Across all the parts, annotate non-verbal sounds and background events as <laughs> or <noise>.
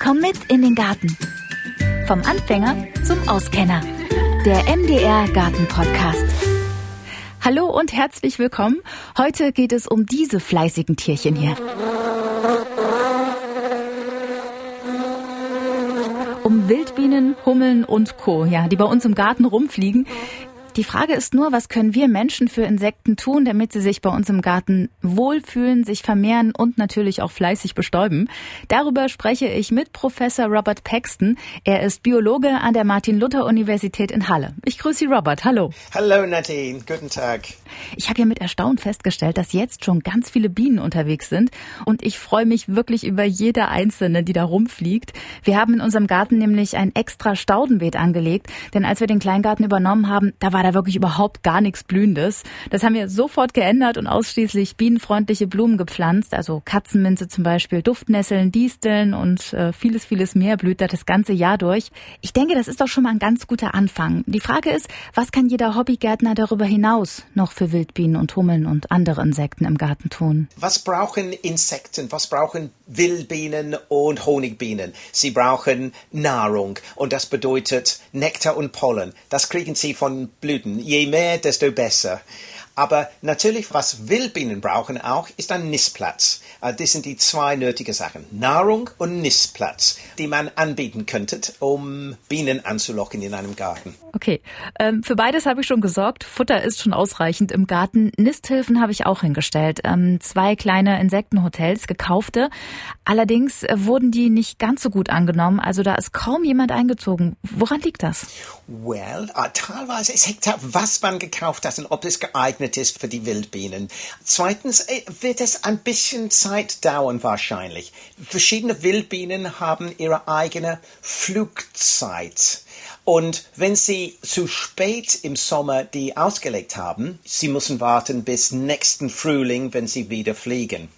Komm mit in den Garten. Vom Anfänger zum Auskenner. Der MDR Garten Podcast. Hallo und herzlich willkommen. Heute geht es um diese fleißigen Tierchen hier. Um Wildbienen, Hummeln und Co., ja, die bei uns im Garten rumfliegen. Die Frage ist nur, was können wir Menschen für Insekten tun, damit sie sich bei uns im Garten wohlfühlen, sich vermehren und natürlich auch fleißig bestäuben? Darüber spreche ich mit Professor Robert Paxton. Er ist Biologe an der Martin-Luther-Universität in Halle. Ich grüße Sie, Robert. Hallo. Hallo, Nadine. Guten Tag. Ich habe ja mit Erstaunen festgestellt, dass jetzt schon ganz viele Bienen unterwegs sind und ich freue mich wirklich über jede einzelne, die da rumfliegt. Wir haben in unserem Garten nämlich ein extra Staudenbeet angelegt, denn als wir den Kleingarten übernommen haben, da war da wirklich überhaupt gar nichts Blühendes. Das haben wir sofort geändert und ausschließlich bienenfreundliche Blumen gepflanzt, also Katzenminze zum Beispiel, Duftnesseln, Disteln und äh, vieles, vieles mehr blüht da das ganze Jahr durch. Ich denke, das ist doch schon mal ein ganz guter Anfang. Die Frage ist, was kann jeder Hobbygärtner darüber hinaus noch für Wildbienen und Hummeln und andere Insekten im Garten tun? Was brauchen Insekten? Was brauchen Wildbienen und Honigbienen? Sie brauchen Nahrung und das bedeutet Nektar und Pollen. Das kriegen sie von Blüten. Blüten. Je mehr, desto besser. Aber natürlich, was Wildbienen brauchen auch, ist ein Nistplatz. Äh, das sind die zwei nötigen Sachen. Nahrung und Nistplatz, die man anbieten könnte, um Bienen anzulocken in einem Garten. Okay, ähm, für beides habe ich schon gesorgt. Futter ist schon ausreichend im Garten. Nisthilfen habe ich auch hingestellt. Ähm, zwei kleine Insektenhotels, gekaufte. Allerdings äh, wurden die nicht ganz so gut angenommen. Also da ist kaum jemand eingezogen. Woran liegt das? Well, uh, teilweise es hängt ab, was man gekauft hat und ob es geeignet ist für die Wildbienen. Zweitens äh, wird es ein bisschen Zeit dauern wahrscheinlich. Verschiedene Wildbienen haben ihre eigene Flugzeit. Und wenn Sie zu spät im Sommer die ausgelegt haben, Sie müssen warten bis nächsten Frühling, wenn Sie wieder fliegen.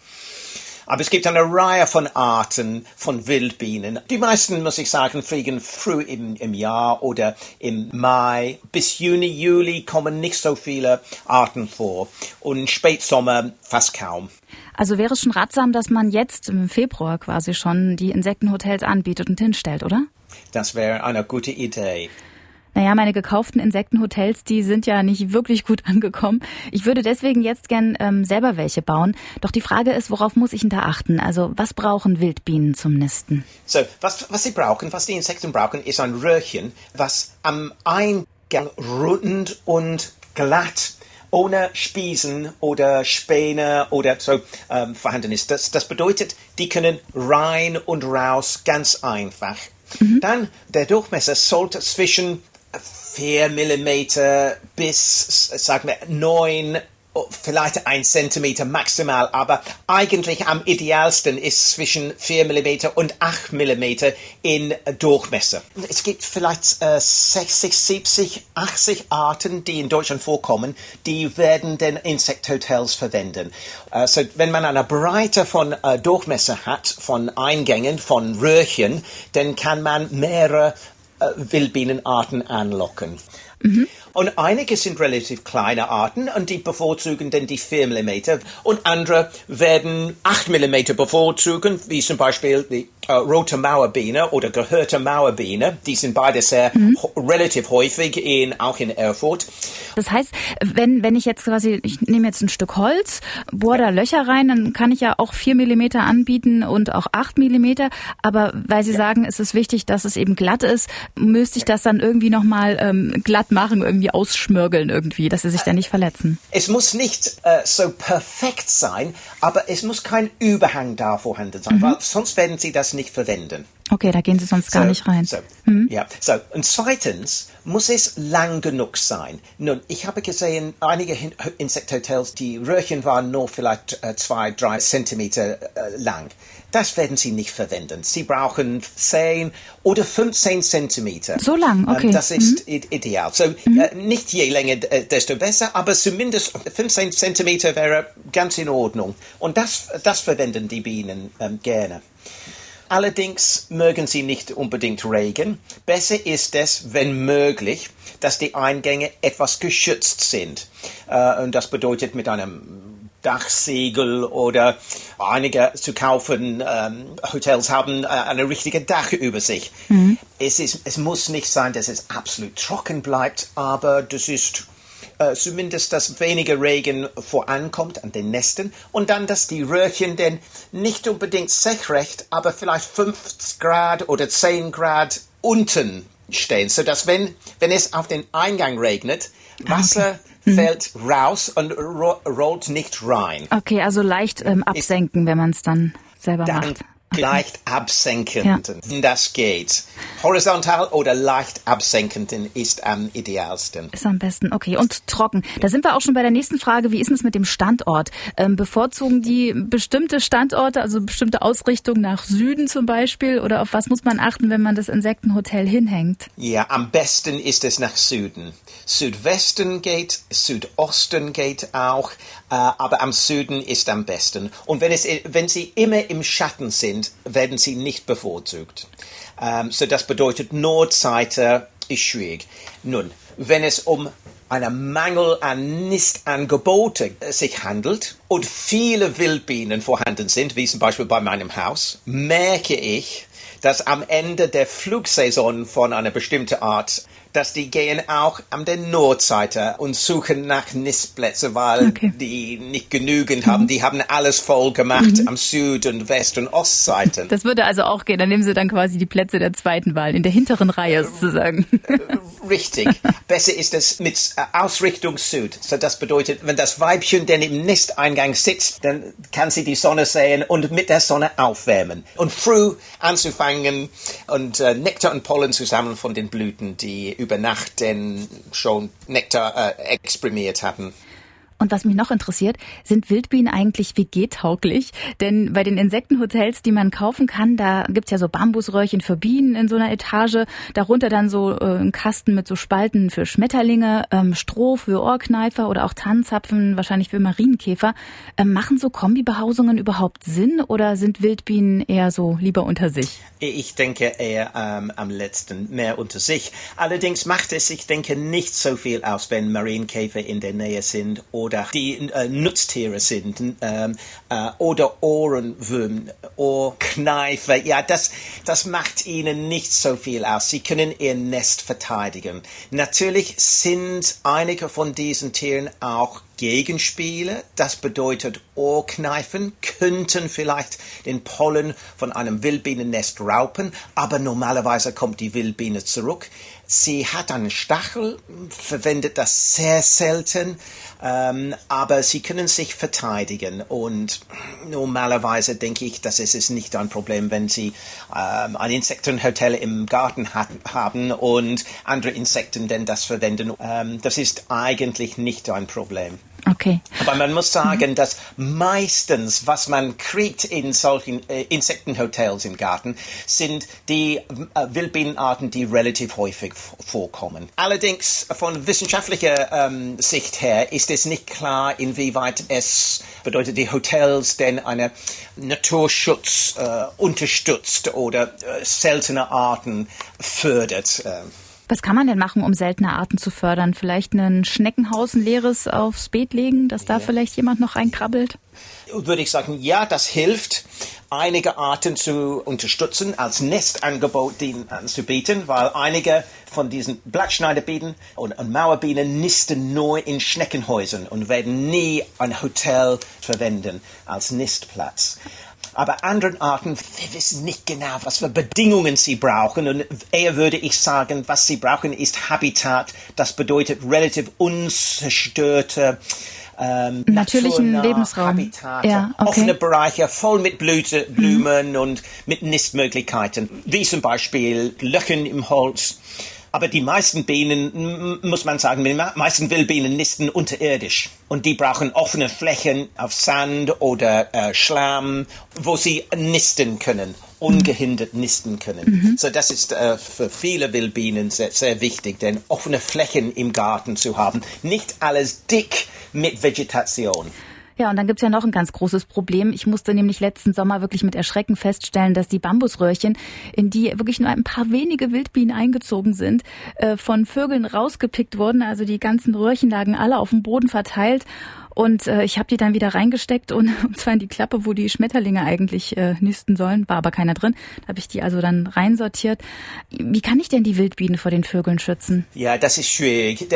Aber es gibt eine Reihe von Arten von Wildbienen. Die meisten, muss ich sagen, fliegen früh im, im Jahr oder im Mai. Bis Juni, Juli kommen nicht so viele Arten vor. Und Spätsommer fast kaum. Also wäre es schon ratsam, dass man jetzt im Februar quasi schon die Insektenhotels anbietet und hinstellt, oder? Das wäre eine gute Idee. Naja, meine gekauften Insektenhotels, die sind ja nicht wirklich gut <laughs> angekommen. Ich würde deswegen jetzt gern ähm, selber welche bauen. Doch die Frage ist, worauf muss ich denn da achten? Also was brauchen Wildbienen zum Nisten? So, was, was sie brauchen, was die Insekten brauchen, ist ein Röhrchen, was am Eingang rund und glatt ohne Spiesen oder Späne oder so ähm, vorhanden ist. Das, das bedeutet, die können rein und raus ganz einfach. Mhm. Dann der Durchmesser sollte zwischen 4 mm bis, sagen wir, 9 vielleicht ein Zentimeter maximal, aber eigentlich am idealsten ist zwischen 4 mm und 8 mm in Durchmesser. Es gibt vielleicht äh, 60, 70, 80 Arten, die in Deutschland vorkommen, die werden den Insekthotels verwenden. Also wenn man eine Breite von äh, Durchmesser hat, von Eingängen, von Röhrchen, dann kann man mehrere Wildbienenarten anlocken. Mhm. Und einige sind relativ kleine Arten und die bevorzugen dann die 4 mm und andere werden 8 mm bevorzugen, wie zum Beispiel die äh, rote Mauerbiene oder gehörte Mauerbiene. Die sind beide sehr mhm. relativ häufig in, auch in Erfurt. Das heißt, wenn, wenn ich jetzt quasi, ich nehme jetzt ein Stück Holz, bohre da Löcher rein, dann kann ich ja auch 4 mm anbieten und auch 8 mm. Aber weil Sie ja. sagen, es ist wichtig, dass es eben glatt ist, müsste ich das dann irgendwie nochmal ähm, glatt machen, irgendwie ausschmürgeln irgendwie, dass sie sich da nicht verletzen. Es muss nicht äh, so perfekt sein, aber es muss kein Überhang da vorhanden sein, mhm. weil sonst werden sie das nicht verwenden. Okay, da gehen Sie sonst gar nicht rein. So, mhm. Ja, so. Und zweitens muss es lang genug sein. Nun, ich habe gesehen, einige Insekthotels, die Röhrchen waren nur vielleicht äh, zwei, drei Zentimeter äh, lang. Das werden Sie nicht verwenden. Sie brauchen 10 oder 15 Zentimeter. So lang, ähm, okay. Das ist mhm. ideal. So, mhm. äh, nicht je länger, äh, desto besser, aber zumindest 15 Zentimeter wäre ganz in Ordnung. Und das, das verwenden die Bienen ähm, gerne. Allerdings mögen sie nicht unbedingt Regen. Besser ist es, wenn möglich, dass die Eingänge etwas geschützt sind. Äh, und das bedeutet mit einem Dachsegel oder einige zu kaufen ähm, Hotels haben äh, eine richtige Dach über sich. Mhm. Es, ist, es muss nicht sein, dass es absolut trocken bleibt, aber das ist äh, zumindest, dass weniger Regen vorankommt an den Nesten und dann, dass die Röhrchen denn nicht unbedingt senkrecht, aber vielleicht 5 Grad oder 10 Grad unten stehen, sodass wenn, wenn es auf den Eingang regnet, Wasser okay. Mhm. fällt raus und ro rollt nicht rein. Okay, also leicht ähm, absenken, wenn man es dann selber dann macht leicht absenkend, ja. das geht. Horizontal oder leicht absenkend ist am idealsten. Ist am besten, okay. Und trocken. Da sind wir auch schon bei der nächsten Frage. Wie ist es mit dem Standort? Ähm, bevorzugen die bestimmte Standorte, also bestimmte Ausrichtungen nach Süden zum Beispiel? Oder auf was muss man achten, wenn man das Insektenhotel hinhängt? Ja, am besten ist es nach Süden. Südwesten geht, Südosten geht auch, äh, aber am Süden ist am besten. Und wenn, es, wenn Sie immer im Schatten sind, sind, werden sie nicht bevorzugt. Ähm, so das bedeutet, Nordseite ist schwierig. Nun, wenn es um einen Mangel an Nistangebote sich handelt und viele Wildbienen vorhanden sind, wie zum Beispiel bei meinem Haus, merke ich, dass am Ende der Flugsaison von einer bestimmten Art dass die gehen auch an der Nordseite und suchen nach Nistplätze, weil okay. die nicht genügend haben. Mhm. Die haben alles voll gemacht mhm. am Süd- und West- und Ostseite. Das würde also auch gehen. Dann nehmen sie dann quasi die Plätze der zweiten Wahl, in der hinteren Reihe sozusagen. Äh, richtig. <laughs> Besser ist es mit äh, Ausrichtung Süd. So das bedeutet, wenn das Weibchen denn im Nisteingang sitzt, dann kann sie die Sonne sehen und mit der Sonne aufwärmen. Und früh anzufangen und äh, Nektar und Pollen zu sammeln von den Blüten, die über Nacht denn schon Nektar äh, exprimiert hatten. Und was mich noch interessiert, sind Wildbienen eigentlich WG-tauglich? Denn bei den Insektenhotels, die man kaufen kann, da gibt's ja so Bambusröhrchen für Bienen in so einer Etage, darunter dann so äh, ein Kasten mit so Spalten für Schmetterlinge, ähm, Stroh für Ohrkneifer oder auch Tannenzapfen, wahrscheinlich für Marienkäfer. Ähm, machen so Kombibehausungen überhaupt Sinn oder sind Wildbienen eher so lieber unter sich? Ich denke eher ähm, am letzten, mehr unter sich. Allerdings macht es, ich denke, nicht so viel aus, wenn Marienkäfer in der Nähe sind oder oder die äh, Nutztiere sind ähm, äh, oder Ohrenwürmer, Ohrkneifer. Ja, das, das macht ihnen nicht so viel aus. Sie können ihr Nest verteidigen. Natürlich sind einige von diesen Tieren auch Gegenspiele. Das bedeutet, Ohrkneifen könnten vielleicht den Pollen von einem Wildbienennest raupen, aber normalerweise kommt die Wildbiene zurück. Sie hat einen Stachel, verwendet das sehr selten, ähm, aber sie können sich verteidigen und normalerweise denke ich, dass es ist nicht ein Problem, wenn sie ähm, ein Insektenhotel im Garten hat, haben und andere Insekten denn das verwenden. Ähm, das ist eigentlich nicht ein Problem. Okay. Aber man muss sagen, mhm. dass meistens, was man kriegt in solchen äh, Insektenhotels im Garten, sind die äh, Wildbienenarten, die relativ häufig vorkommen. Allerdings von wissenschaftlicher ähm, Sicht her ist es nicht klar, inwieweit es bedeutet, die Hotels denn eine Naturschutz äh, unterstützt oder äh, seltene Arten fördert. Äh. Was kann man denn machen, um seltene Arten zu fördern? Vielleicht ein Schneckenhaus, ein leeres aufs Beet legen, dass da ja. vielleicht jemand noch reinkrabbelt? Würde ich sagen, ja, das hilft, einige Arten zu unterstützen, als Nestangebot anzubieten, weil einige von diesen Blattschneiderbienen und, und Mauerbienen nisten nur in Schneckenhäusern und werden nie ein Hotel verwenden als Nistplatz. Aber anderen Arten, wir wissen nicht genau, was für Bedingungen sie brauchen. Und eher würde ich sagen, was sie brauchen, ist Habitat. Das bedeutet relativ unzerstörte ähm, natürlichen Lebensraum. Habitate, ja, okay. offene Bereiche voll mit Blüte, Blumen mhm. und mit Nistmöglichkeiten, wie zum Beispiel Löchern im Holz aber die meisten Bienen, muss man sagen, die meisten Wildbienen nisten unterirdisch. Und die brauchen offene Flächen auf Sand oder äh, Schlamm, wo sie nisten können ungehindert nisten können. Mhm. So das ist äh, für viele Wildbienen sehr, sehr wichtig, denn offene Flächen im Garten zu haben, nicht alles dick mit Vegetation. Ja, und dann gibt's ja noch ein ganz großes Problem. Ich musste nämlich letzten Sommer wirklich mit Erschrecken feststellen, dass die Bambusröhrchen, in die wirklich nur ein paar wenige Wildbienen eingezogen sind, äh, von Vögeln rausgepickt wurden. Also die ganzen Röhrchen lagen alle auf dem Boden verteilt. Und äh, ich habe die dann wieder reingesteckt und, <laughs> und zwar in die Klappe, wo die Schmetterlinge eigentlich äh, nisten sollen, war aber keiner drin. Da habe ich die also dann reinsortiert. Wie kann ich denn die Wildbienen vor den Vögeln schützen? Ja, das ist schwierig.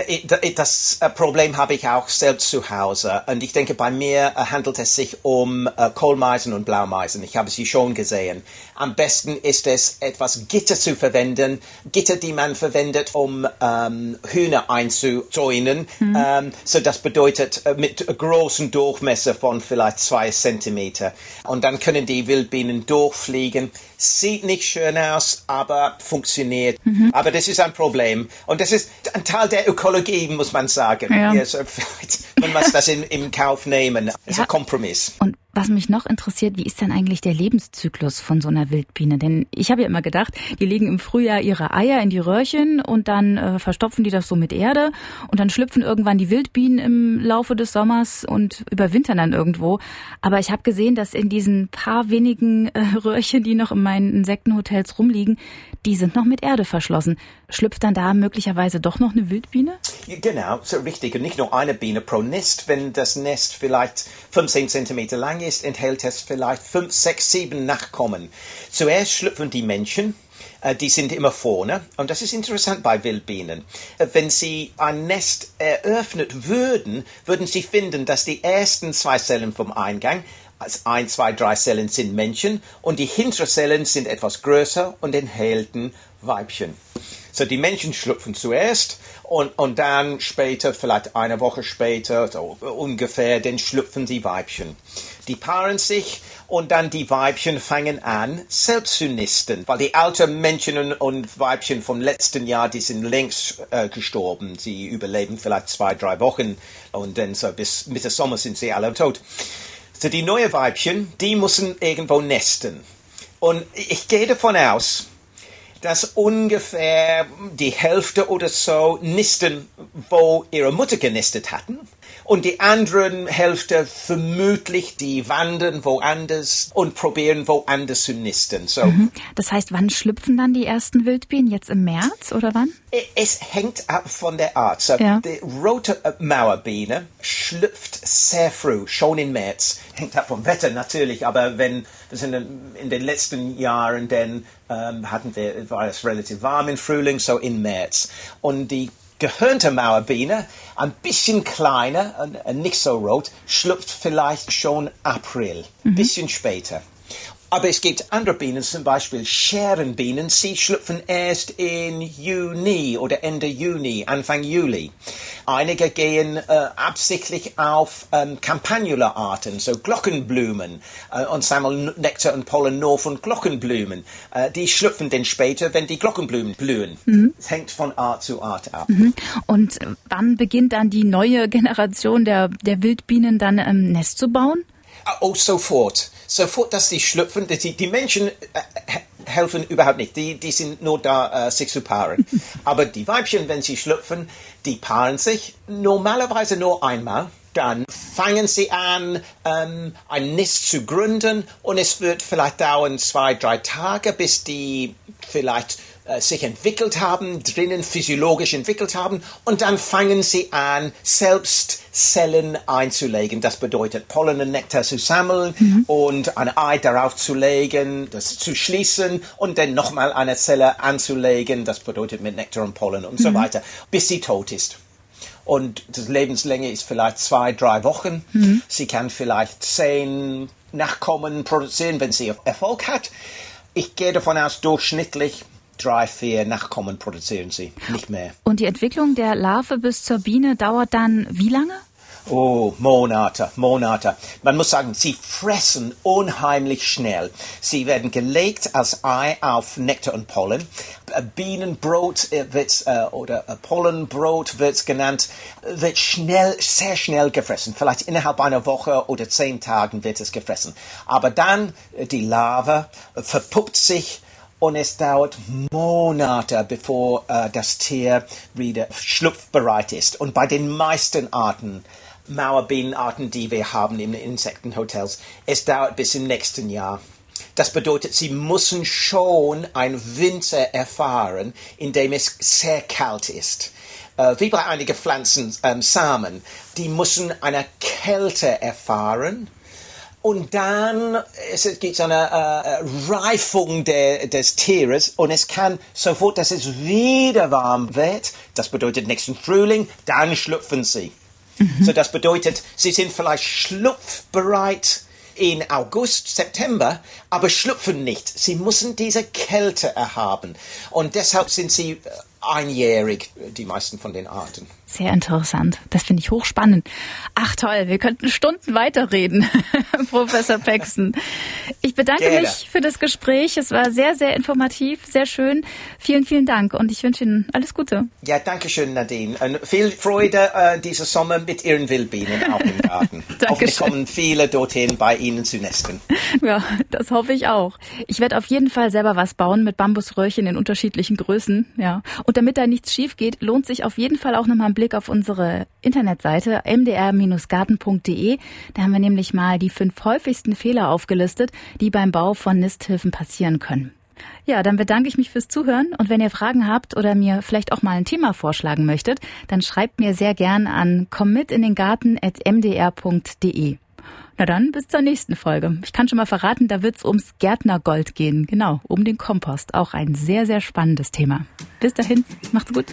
Das äh, Problem habe ich auch selbst zu Hause. Und ich denke, bei mir äh, handelt es sich um äh, Kohlmeisen und Blaumeisen. Ich habe sie schon gesehen. Am besten ist es, etwas Gitter zu verwenden. Gitter, die man verwendet, um ähm, Hühner einzuzäunen. Mhm. Ähm, so das bedeutet mit großen Durchmesser von vielleicht zwei Zentimeter. Und dann können die Wildbienen durchfliegen. Sieht nicht schön aus, aber funktioniert. Mhm. Aber das ist ein Problem. Und das ist ein Teil der Ökologie, muss man sagen. Ja. Ja, so, <laughs> man muss das in, im Kauf nehmen. Das ist ja. ein Kompromiss. Und was mich noch interessiert, wie ist denn eigentlich der Lebenszyklus von so einer Wildbiene? Denn ich habe ja immer gedacht, die legen im Frühjahr ihre Eier in die Röhrchen und dann äh, verstopfen die das so mit Erde und dann schlüpfen irgendwann die Wildbienen im Laufe des Sommers und überwintern dann irgendwo. Aber ich habe gesehen, dass in diesen paar wenigen äh, Röhrchen, die noch in meinen Insektenhotels rumliegen, die sind noch mit Erde verschlossen. Schlüpft dann da möglicherweise doch noch eine Wildbiene? Genau, so richtig. Und nicht nur eine Biene pro Nest. Wenn das Nest vielleicht 15 Zentimeter lang ist, enthält es vielleicht 5, 6, 7 Nachkommen. Zuerst schlüpfen die Männchen, äh, die sind immer vorne. Und das ist interessant bei Wildbienen. Äh, wenn sie ein Nest eröffnet würden, würden sie finden, dass die ersten zwei Zellen vom Eingang als ein, zwei, drei Zellen sind Männchen und die hinteren Zellen sind etwas größer und enthalten Weibchen. So die Männchen schlüpfen zuerst und, und dann später, vielleicht eine Woche später, so ungefähr, dann schlüpfen die Weibchen. Die paaren sich und dann die Weibchen fangen an, selbst zu nisten, weil die alten Männchen und Weibchen vom letzten Jahr, die sind längst äh, gestorben. Sie überleben vielleicht zwei, drei Wochen und dann so bis Mitte Sommer sind sie alle tot. So die neuen Weibchen, die müssen irgendwo nesten. Und ich gehe davon aus, dass ungefähr die Hälfte oder so nisten, wo ihre Mutter genistet hatten und die anderen Hälfte vermutlich die wandern woanders und probieren woanders zu nisten. So. Mhm. Das heißt, wann schlüpfen dann die ersten Wildbienen? Jetzt im März oder wann? Es hängt ab von der Art. So, ja. Die rote Mauerbiene schlüpft sehr früh, schon im März. Hängt ab vom Wetter natürlich, aber wenn wir sind in den letzten Jahren, dann ähm, hatten wir, war es relativ warm im Frühling, so im März. Und die gehörnte Mauerbiene, ein bisschen kleiner, nicht so rot, schlüpft vielleicht schon April, ein mhm. bisschen später. Aber es gibt andere Bienen, zum Beispiel Scherenbienen, sie schlüpfen erst in Juni oder Ende Juni, Anfang Juli. Einige gehen äh, absichtlich auf ähm, Campanula-Arten, so Glockenblumen, äh, und sammeln Nektar und Pollen nur von Glockenblumen. Äh, die schlüpfen dann später, wenn die Glockenblumen blühen. Mhm. Es hängt von Art zu Art ab. Mhm. Und wann beginnt dann die neue Generation der, der Wildbienen dann ähm, Nest zu bauen? Oh, sofort. Sofort, dass die schlüpfen, die, die Menschen äh, helfen überhaupt nicht. Die, die sind nur da, äh, sich zu paaren. <laughs> Aber die Weibchen, wenn sie schlüpfen, die paaren sich normalerweise nur einmal. Dann fangen sie an, ähm, ein Nest zu gründen und es wird vielleicht dauern zwei, drei Tage, bis die vielleicht äh, sich entwickelt haben, drinnen physiologisch entwickelt haben und dann fangen sie an, selbst Zellen einzulegen. Das bedeutet Pollen und Nektar zu sammeln mhm. und ein Ei darauf zu legen, das zu schließen und dann nochmal eine Zelle anzulegen. Das bedeutet mit Nektar und Pollen und mhm. so weiter, bis sie tot ist. Und die Lebenslänge ist vielleicht zwei, drei Wochen. Mhm. Sie kann vielleicht zehn Nachkommen produzieren, wenn sie Erfolg hat. Ich gehe davon aus, durchschnittlich drei, vier Nachkommen produzieren sie, nicht mehr. Und die Entwicklung der Larve bis zur Biene dauert dann wie lange? Oh, Monate, Monate. Man muss sagen, sie fressen unheimlich schnell. Sie werden gelegt als Ei auf Nektar und Pollen. Bienenbrot äh, wird, äh, oder äh, Pollenbrot wird genannt, wird schnell, sehr schnell gefressen. Vielleicht innerhalb einer Woche oder zehn Tagen wird es gefressen. Aber dann die Larve verpuppt sich und es dauert Monate, bevor äh, das Tier wieder schlupfbereit ist. Und bei den meisten Arten, Mauerbienenarten, die wir haben in Insektenhotels, es dauert bis im nächsten Jahr. Das bedeutet, sie müssen schon ein Winter erfahren, in dem es sehr kalt ist. äh, wie bei einigen Pflanzen ähm, Samen, die müssen eine Kälte erfahren. Und dann es gibt eine äh, Reifung der, des Tieres und es kann sofort, dass es wieder warm wird, das bedeutet nächsten Frühling, dann schlüpfen sie. Mhm. So das bedeutet, sie sind vielleicht schlupfbereit in August, September, aber schlüpfen nicht. Sie müssen diese Kälte erhaben. Und deshalb sind sie äh, einjährig, die meisten von den Arten. Sehr interessant. Das finde ich hochspannend. Ach toll, wir könnten Stunden weiterreden, <laughs> Professor Paxton. Ich bedanke Gerne. mich für das Gespräch. Es war sehr, sehr informativ, sehr schön. Vielen, vielen Dank und ich wünsche Ihnen alles Gute. Ja, danke schön, Nadine. Und viel Freude äh, dieser Sommer mit Ihren Wildbienen auch im <laughs> Garten. Hoffentlich kommen viele dorthin, bei Ihnen zu nesten. Ja, das hoffe ich auch. Ich werde auf jeden Fall selber was bauen mit Bambusröhrchen in unterschiedlichen Größen. Ja. Und damit da nichts schief geht, lohnt sich auf jeden Fall auch nochmal ein Blick Blick auf unsere Internetseite mdr-garten.de. Da haben wir nämlich mal die fünf häufigsten Fehler aufgelistet, die beim Bau von Nisthilfen passieren können. Ja, dann bedanke ich mich fürs Zuhören und wenn ihr Fragen habt oder mir vielleicht auch mal ein Thema vorschlagen möchtet, dann schreibt mir sehr gern an komm mit in den Garten at mdr.de. Na dann, bis zur nächsten Folge. Ich kann schon mal verraten, da wird's ums Gärtnergold gehen. Genau, um den Kompost. Auch ein sehr, sehr spannendes Thema. Bis dahin, macht's gut.